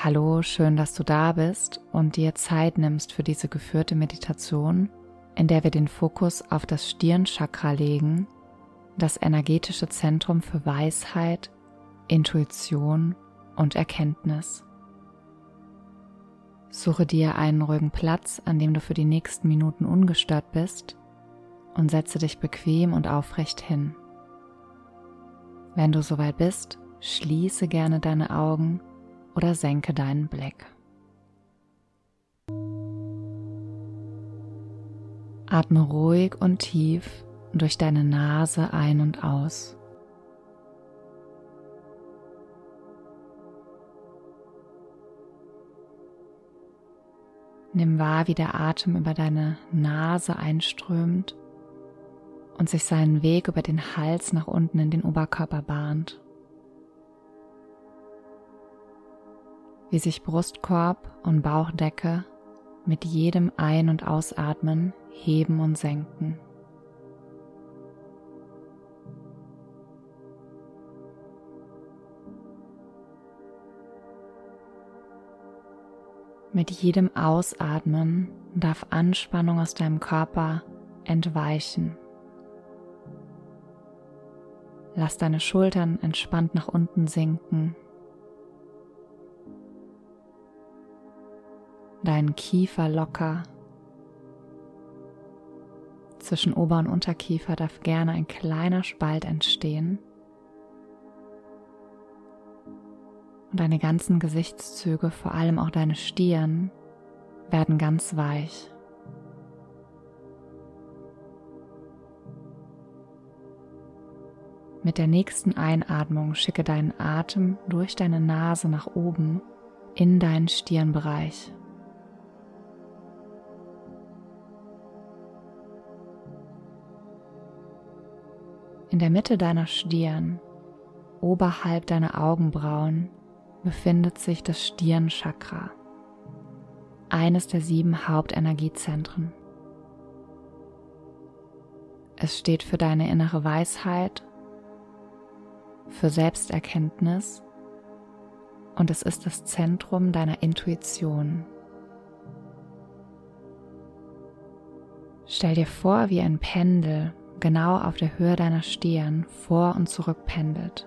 Hallo, schön, dass du da bist und dir Zeit nimmst für diese geführte Meditation, in der wir den Fokus auf das Stirnchakra legen, das energetische Zentrum für Weisheit, Intuition und Erkenntnis. Suche dir einen ruhigen Platz, an dem du für die nächsten Minuten ungestört bist und setze dich bequem und aufrecht hin. Wenn du soweit bist, schließe gerne deine Augen oder senke deinen Blick. Atme ruhig und tief durch deine Nase ein und aus. Nimm wahr, wie der Atem über deine Nase einströmt und sich seinen Weg über den Hals nach unten in den Oberkörper bahnt. Wie sich Brustkorb und Bauchdecke mit jedem Ein- und Ausatmen heben und senken. Mit jedem Ausatmen darf Anspannung aus deinem Körper entweichen. Lass deine Schultern entspannt nach unten sinken deinen Kiefer locker. Zwischen Ober- und Unterkiefer darf gerne ein kleiner Spalt entstehen. Und deine ganzen Gesichtszüge, vor allem auch deine Stirn, werden ganz weich. Mit der nächsten Einatmung schicke deinen Atem durch deine Nase nach oben in deinen Stirnbereich. In der Mitte deiner Stirn, oberhalb deiner Augenbrauen, befindet sich das Stirnchakra, eines der sieben Hauptenergiezentren. Es steht für deine innere Weisheit, für Selbsterkenntnis und es ist das Zentrum deiner Intuition. Stell dir vor, wie ein Pendel genau auf der Höhe deiner Stirn vor und zurück pendelt.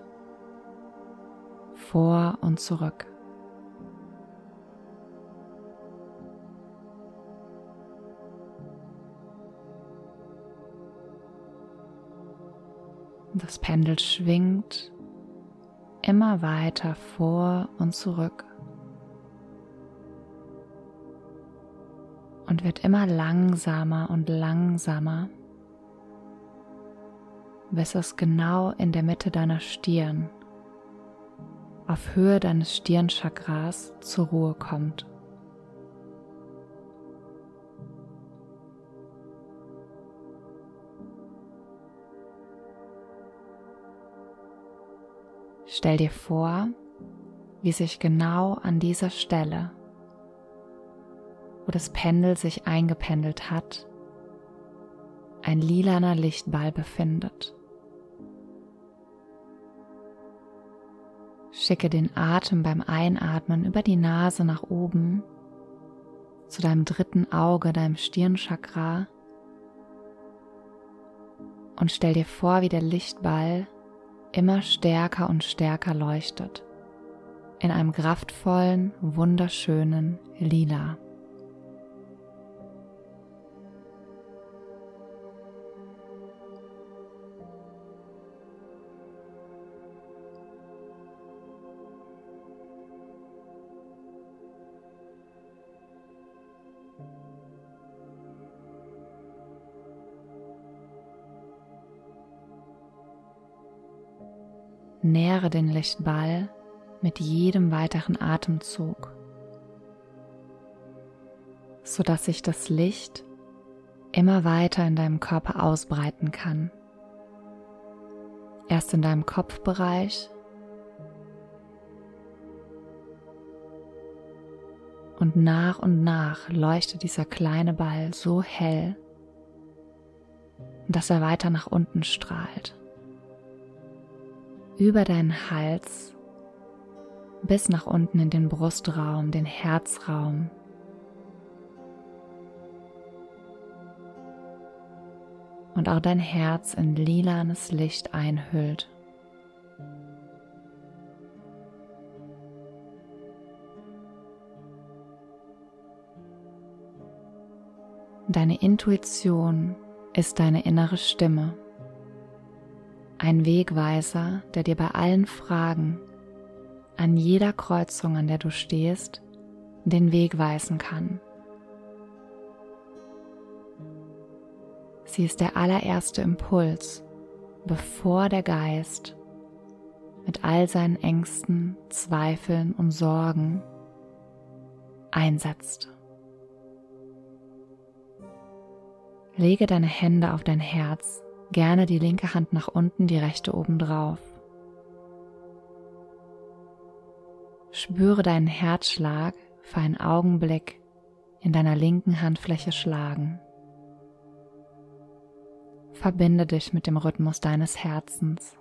Vor und zurück. Das Pendel schwingt immer weiter vor und zurück und wird immer langsamer und langsamer bis es genau in der Mitte deiner Stirn, auf Höhe deines Stirnchakras zur Ruhe kommt. Stell dir vor, wie sich genau an dieser Stelle, wo das Pendel sich eingependelt hat, ein lilaner Lichtball befindet. Schicke den Atem beim Einatmen über die Nase nach oben zu deinem dritten Auge, deinem Stirnchakra und stell dir vor, wie der Lichtball immer stärker und stärker leuchtet in einem kraftvollen, wunderschönen Lila. Nähere den Lichtball mit jedem weiteren Atemzug, sodass sich das Licht immer weiter in deinem Körper ausbreiten kann. Erst in deinem Kopfbereich und nach und nach leuchtet dieser kleine Ball so hell, dass er weiter nach unten strahlt über deinen Hals bis nach unten in den Brustraum, den Herzraum. Und auch dein Herz in lilanes Licht einhüllt. Deine Intuition ist deine innere Stimme, ein Wegweiser, der dir bei allen Fragen, an jeder Kreuzung, an der du stehst, den Weg weisen kann. Sie ist der allererste Impuls, bevor der Geist mit all seinen Ängsten, Zweifeln und Sorgen einsetzt. Lege deine Hände auf dein Herz, gerne die linke Hand nach unten, die rechte oben drauf. Spüre deinen Herzschlag für einen Augenblick in deiner linken Handfläche schlagen. Verbinde dich mit dem Rhythmus deines Herzens.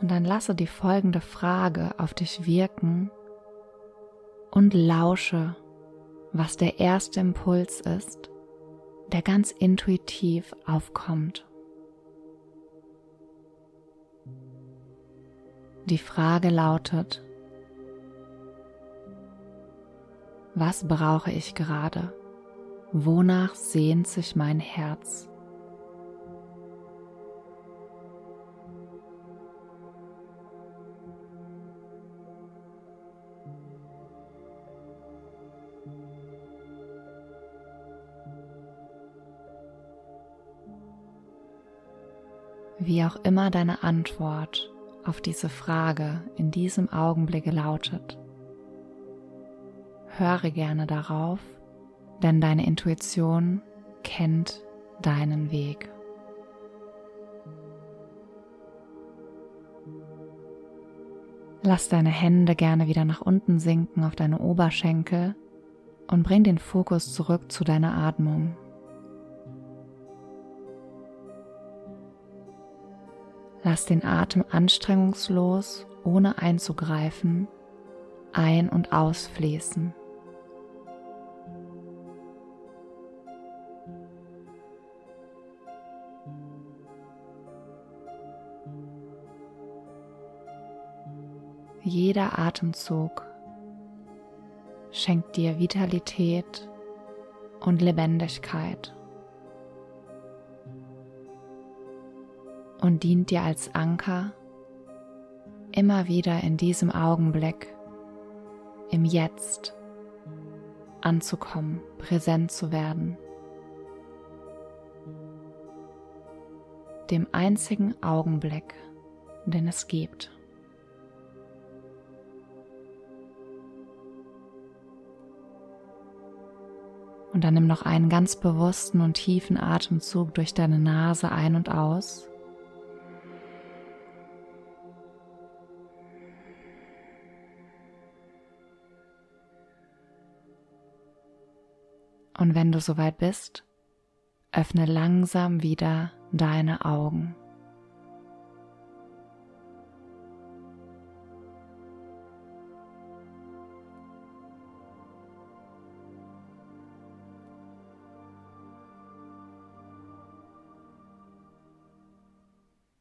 Und dann lasse die folgende Frage auf dich wirken und lausche, was der erste Impuls ist, der ganz intuitiv aufkommt. Die Frage lautet, was brauche ich gerade? Wonach sehnt sich mein Herz? Wie auch immer deine Antwort auf diese Frage in diesem Augenblick lautet, höre gerne darauf, denn deine Intuition kennt deinen Weg. Lass deine Hände gerne wieder nach unten sinken auf deine Oberschenkel und bring den Fokus zurück zu deiner Atmung. Lass den Atem anstrengungslos, ohne einzugreifen, ein- und ausfließen. Jeder Atemzug schenkt dir Vitalität und Lebendigkeit. Und dient dir als Anker, immer wieder in diesem Augenblick, im Jetzt anzukommen, präsent zu werden. Dem einzigen Augenblick, den es gibt. Und dann nimm noch einen ganz bewussten und tiefen Atemzug durch deine Nase ein und aus. Und wenn du soweit bist, öffne langsam wieder deine Augen.